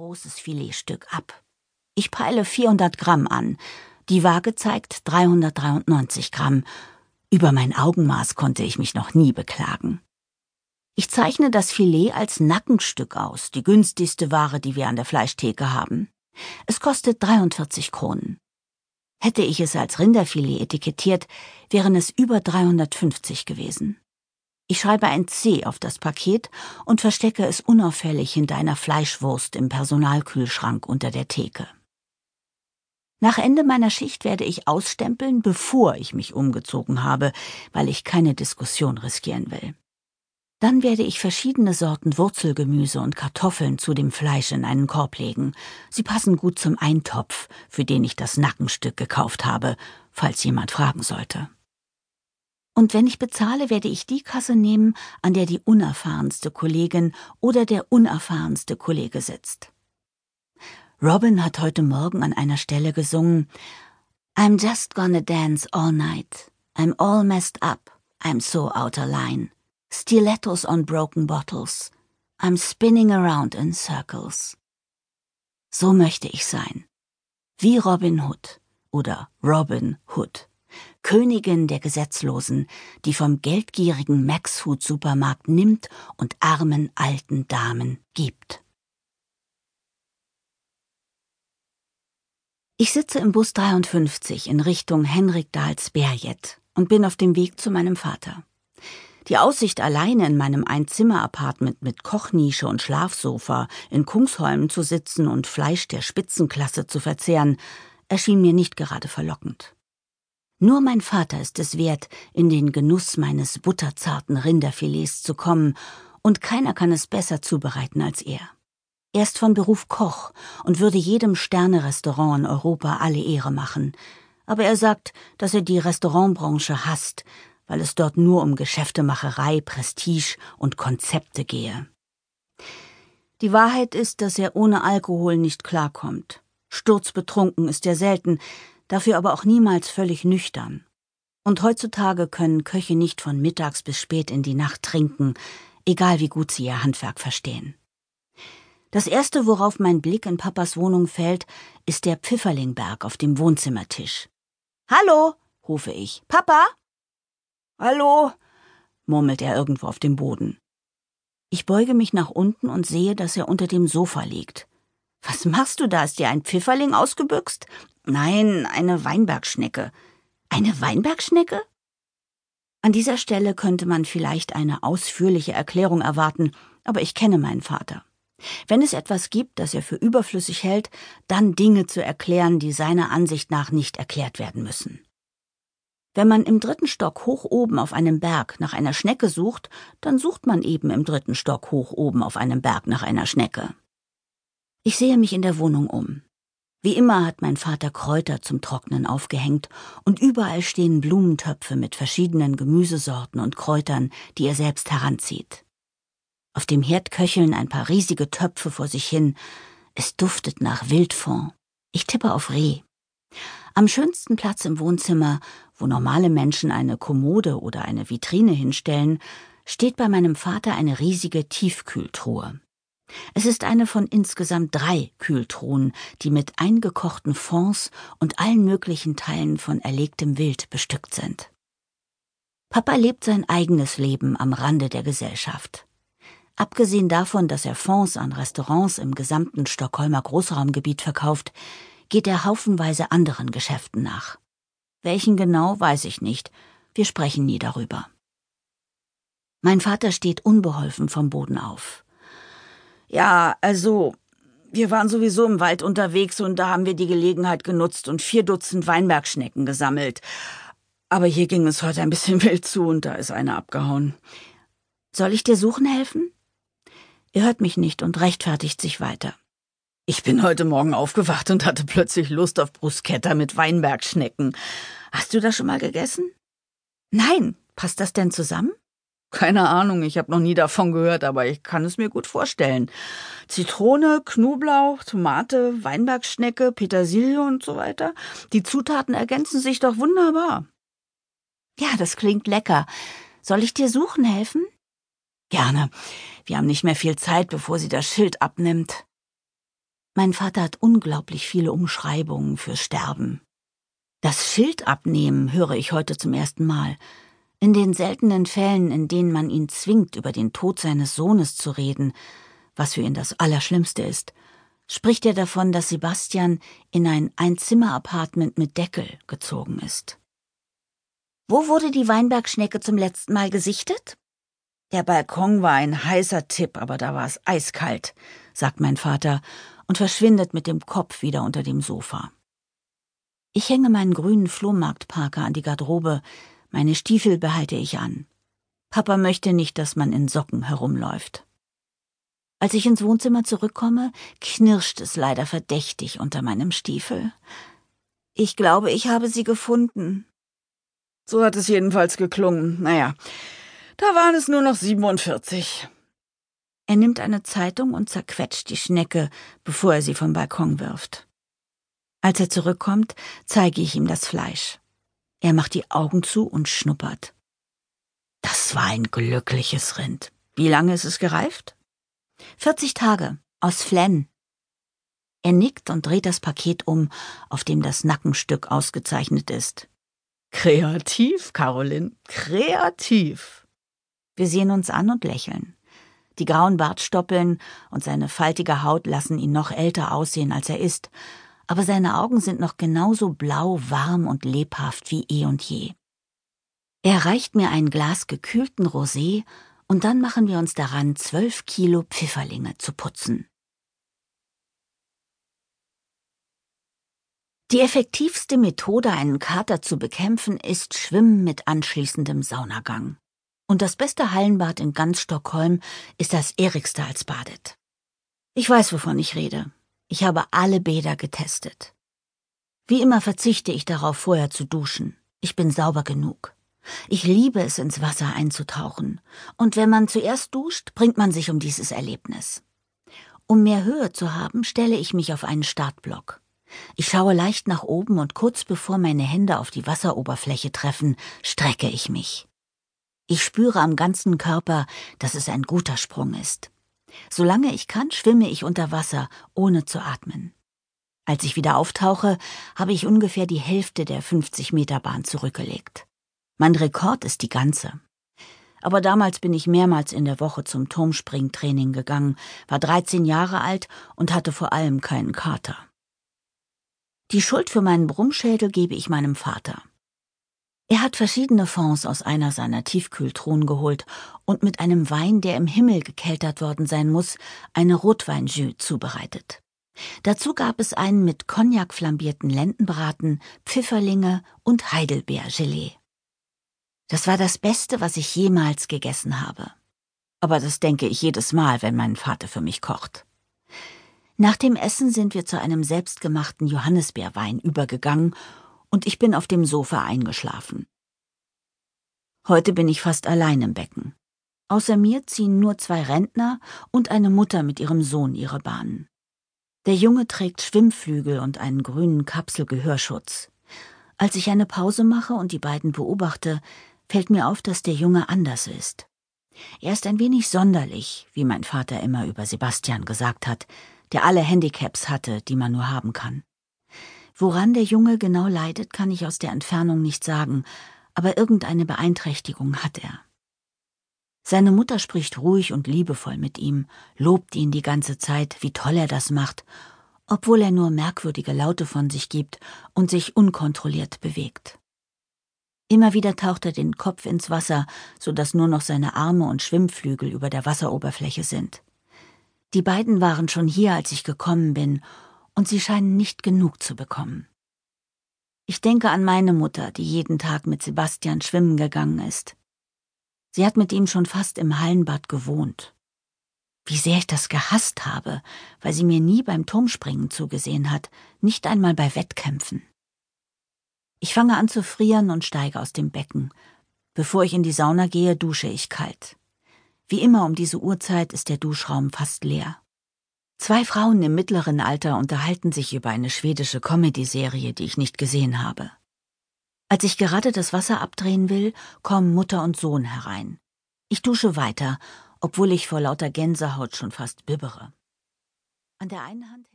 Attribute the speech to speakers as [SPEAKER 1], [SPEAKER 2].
[SPEAKER 1] großes Filetstück ab. Ich peile 400 Gramm an. Die Waage zeigt 393 Gramm. Über mein Augenmaß konnte ich mich noch nie beklagen. Ich zeichne das Filet als Nackenstück aus, die günstigste Ware, die wir an der Fleischtheke haben. Es kostet 43 Kronen. Hätte ich es als Rinderfilet etikettiert, wären es über 350 gewesen. Ich schreibe ein C auf das Paket und verstecke es unauffällig hinter einer Fleischwurst im Personalkühlschrank unter der Theke. Nach Ende meiner Schicht werde ich ausstempeln, bevor ich mich umgezogen habe, weil ich keine Diskussion riskieren will. Dann werde ich verschiedene Sorten Wurzelgemüse und Kartoffeln zu dem Fleisch in einen Korb legen. Sie passen gut zum Eintopf, für den ich das Nackenstück gekauft habe, falls jemand fragen sollte. Und wenn ich bezahle, werde ich die Kasse nehmen, an der die unerfahrenste Kollegin oder der unerfahrenste Kollege sitzt. Robin hat heute Morgen an einer Stelle gesungen I'm just gonna dance all night. I'm all messed up. I'm so out of line. Stilettos on broken bottles. I'm spinning around in circles. So möchte ich sein. Wie Robin Hood oder Robin Hood. Königin der Gesetzlosen, die vom geldgierigen Max Hood Supermarkt nimmt und armen alten Damen gibt. Ich sitze im Bus 53 in Richtung Henrik Dahls Berjet und bin auf dem Weg zu meinem Vater. Die Aussicht, alleine in meinem Einzimmer-Apartment mit Kochnische und Schlafsofa in Kungsholm zu sitzen und Fleisch der Spitzenklasse zu verzehren, erschien mir nicht gerade verlockend. Nur mein Vater ist es wert, in den Genuss meines butterzarten Rinderfilets zu kommen, und keiner kann es besser zubereiten als er. Er ist von Beruf Koch und würde jedem Sternerestaurant in Europa alle Ehre machen, aber er sagt, dass er die Restaurantbranche hasst, weil es dort nur um Geschäftemacherei, Prestige und Konzepte gehe. Die Wahrheit ist, dass er ohne Alkohol nicht klarkommt. Sturzbetrunken ist er selten, dafür aber auch niemals völlig nüchtern. Und heutzutage können Köche nicht von mittags bis spät in die Nacht trinken, egal wie gut sie ihr Handwerk verstehen. Das erste, worauf mein Blick in Papas Wohnung fällt, ist der Pfifferlingberg auf dem Wohnzimmertisch. Hallo, rufe ich. Papa? Hallo, murmelt er irgendwo auf dem Boden. Ich beuge mich nach unten und sehe, dass er unter dem Sofa liegt. Was machst du da? Ist dir ein Pfifferling ausgebüxt? Nein, eine Weinbergschnecke. Eine Weinbergschnecke? An dieser Stelle könnte man vielleicht eine ausführliche Erklärung erwarten, aber ich kenne meinen Vater. Wenn es etwas gibt, das er für überflüssig hält, dann Dinge zu erklären, die seiner Ansicht nach nicht erklärt werden müssen. Wenn man im dritten Stock hoch oben auf einem Berg nach einer Schnecke sucht, dann sucht man eben im dritten Stock hoch oben auf einem Berg nach einer Schnecke. Ich sehe mich in der Wohnung um. Wie immer hat mein Vater Kräuter zum Trocknen aufgehängt und überall stehen Blumentöpfe mit verschiedenen Gemüsesorten und Kräutern, die er selbst heranzieht. Auf dem Herd köcheln ein paar riesige Töpfe vor sich hin. Es duftet nach Wildfond. Ich tippe auf Reh. Am schönsten Platz im Wohnzimmer, wo normale Menschen eine Kommode oder eine Vitrine hinstellen, steht bei meinem Vater eine riesige Tiefkühltruhe. Es ist eine von insgesamt drei Kühltruhen, die mit eingekochten Fonds und allen möglichen Teilen von erlegtem Wild bestückt sind. Papa lebt sein eigenes Leben am Rande der Gesellschaft. Abgesehen davon, dass er Fonds an Restaurants im gesamten Stockholmer Großraumgebiet verkauft, geht er haufenweise anderen Geschäften nach. Welchen genau, weiß ich nicht. Wir sprechen nie darüber. Mein Vater steht unbeholfen vom Boden auf. Ja, also, wir waren sowieso im Wald unterwegs und da haben wir die Gelegenheit genutzt und vier Dutzend Weinbergschnecken gesammelt. Aber hier ging es heute ein bisschen wild zu und da ist eine abgehauen. Soll ich dir suchen helfen? Er hört mich nicht und rechtfertigt sich weiter. Ich bin heute Morgen aufgewacht und hatte plötzlich Lust auf Bruschetta mit Weinbergschnecken. Hast du das schon mal gegessen? Nein. Passt das denn zusammen? Keine Ahnung, ich habe noch nie davon gehört, aber ich kann es mir gut vorstellen. Zitrone, Knoblauch, Tomate, Weinbergschnecke, Petersilie und so weiter. Die Zutaten ergänzen sich doch wunderbar. Ja, das klingt lecker. Soll ich dir suchen helfen? Gerne. Wir haben nicht mehr viel Zeit, bevor sie das Schild abnimmt. Mein Vater hat unglaublich viele Umschreibungen für Sterben. Das Schild abnehmen höre ich heute zum ersten Mal. In den seltenen Fällen, in denen man ihn zwingt, über den Tod seines Sohnes zu reden, was für ihn das Allerschlimmste ist, spricht er davon, dass Sebastian in ein Einzimmer-Apartment mit Deckel gezogen ist. Wo wurde die Weinbergschnecke zum letzten Mal gesichtet? Der Balkon war ein heißer Tipp, aber da war es eiskalt, sagt mein Vater und verschwindet mit dem Kopf wieder unter dem Sofa. Ich hänge meinen grünen Flohmarktparker an die Garderobe, meine Stiefel behalte ich an. Papa möchte nicht, dass man in Socken herumläuft. Als ich ins Wohnzimmer zurückkomme, knirscht es leider verdächtig unter meinem Stiefel. Ich glaube, ich habe sie gefunden.
[SPEAKER 2] So hat es jedenfalls geklungen. Naja, da waren es nur noch 47.
[SPEAKER 1] Er nimmt eine Zeitung und zerquetscht die Schnecke, bevor er sie vom Balkon wirft. Als er zurückkommt, zeige ich ihm das Fleisch. Er macht die Augen zu und schnuppert. Das war ein glückliches Rind. Wie lange ist es gereift? 40 Tage, aus Flenn. Er nickt und dreht das Paket um, auf dem das Nackenstück ausgezeichnet ist.
[SPEAKER 2] Kreativ, Caroline, kreativ.
[SPEAKER 1] Wir sehen uns an und lächeln. Die grauen Bartstoppeln und seine faltige Haut lassen ihn noch älter aussehen, als er ist, aber seine Augen sind noch genauso blau, warm und lebhaft wie eh und je. Er reicht mir ein Glas gekühlten Rosé und dann machen wir uns daran, zwölf Kilo Pfifferlinge zu putzen. Die effektivste Methode, einen Kater zu bekämpfen, ist Schwimmen mit anschließendem Saunagang. Und das beste Hallenbad in ganz Stockholm ist das Eriksdalsbadet. Ich weiß, wovon ich rede. Ich habe alle Bäder getestet. Wie immer verzichte ich darauf, vorher zu duschen. Ich bin sauber genug. Ich liebe es, ins Wasser einzutauchen, und wenn man zuerst duscht, bringt man sich um dieses Erlebnis. Um mehr Höhe zu haben, stelle ich mich auf einen Startblock. Ich schaue leicht nach oben und kurz bevor meine Hände auf die Wasseroberfläche treffen, strecke ich mich. Ich spüre am ganzen Körper, dass es ein guter Sprung ist. Solange ich kann, schwimme ich unter Wasser, ohne zu atmen. Als ich wieder auftauche, habe ich ungefähr die Hälfte der 50 Meter Bahn zurückgelegt. Mein Rekord ist die ganze. Aber damals bin ich mehrmals in der Woche zum Turmspringtraining gegangen, war 13 Jahre alt und hatte vor allem keinen Kater. Die Schuld für meinen Brummschädel gebe ich meinem Vater. Er hat verschiedene Fonds aus einer seiner Tiefkühltruhen geholt und mit einem Wein, der im Himmel gekeltert worden sein muss, eine Rotweinjus zubereitet. Dazu gab es einen mit Cognac flambierten Lendenbraten, Pfifferlinge und Heidelbeergelee. Das war das Beste, was ich jemals gegessen habe. Aber das denke ich jedes Mal, wenn mein Vater für mich kocht. Nach dem Essen sind wir zu einem selbstgemachten Johannisbeerwein übergegangen und ich bin auf dem Sofa eingeschlafen. Heute bin ich fast allein im Becken. Außer mir ziehen nur zwei Rentner und eine Mutter mit ihrem Sohn ihre Bahnen. Der Junge trägt Schwimmflügel und einen grünen Kapselgehörschutz. Als ich eine Pause mache und die beiden beobachte, fällt mir auf, dass der Junge anders ist. Er ist ein wenig sonderlich, wie mein Vater immer über Sebastian gesagt hat, der alle Handicaps hatte, die man nur haben kann. Woran der Junge genau leidet, kann ich aus der Entfernung nicht sagen, aber irgendeine Beeinträchtigung hat er. Seine Mutter spricht ruhig und liebevoll mit ihm, lobt ihn die ganze Zeit, wie toll er das macht, obwohl er nur merkwürdige Laute von sich gibt und sich unkontrolliert bewegt. Immer wieder taucht er den Kopf ins Wasser, so dass nur noch seine Arme und Schwimmflügel über der Wasseroberfläche sind. Die beiden waren schon hier, als ich gekommen bin, und sie scheinen nicht genug zu bekommen. Ich denke an meine Mutter, die jeden Tag mit Sebastian schwimmen gegangen ist. Sie hat mit ihm schon fast im Hallenbad gewohnt. Wie sehr ich das gehasst habe, weil sie mir nie beim Turmspringen zugesehen hat, nicht einmal bei Wettkämpfen. Ich fange an zu frieren und steige aus dem Becken. Bevor ich in die Sauna gehe, dusche ich kalt. Wie immer um diese Uhrzeit ist der Duschraum fast leer. Zwei Frauen im mittleren Alter unterhalten sich über eine schwedische Comedy-Serie, die ich nicht gesehen habe. Als ich gerade das Wasser abdrehen will, kommen Mutter und Sohn herein. Ich dusche weiter, obwohl ich vor lauter Gänsehaut schon fast bibbere. An der einen Hand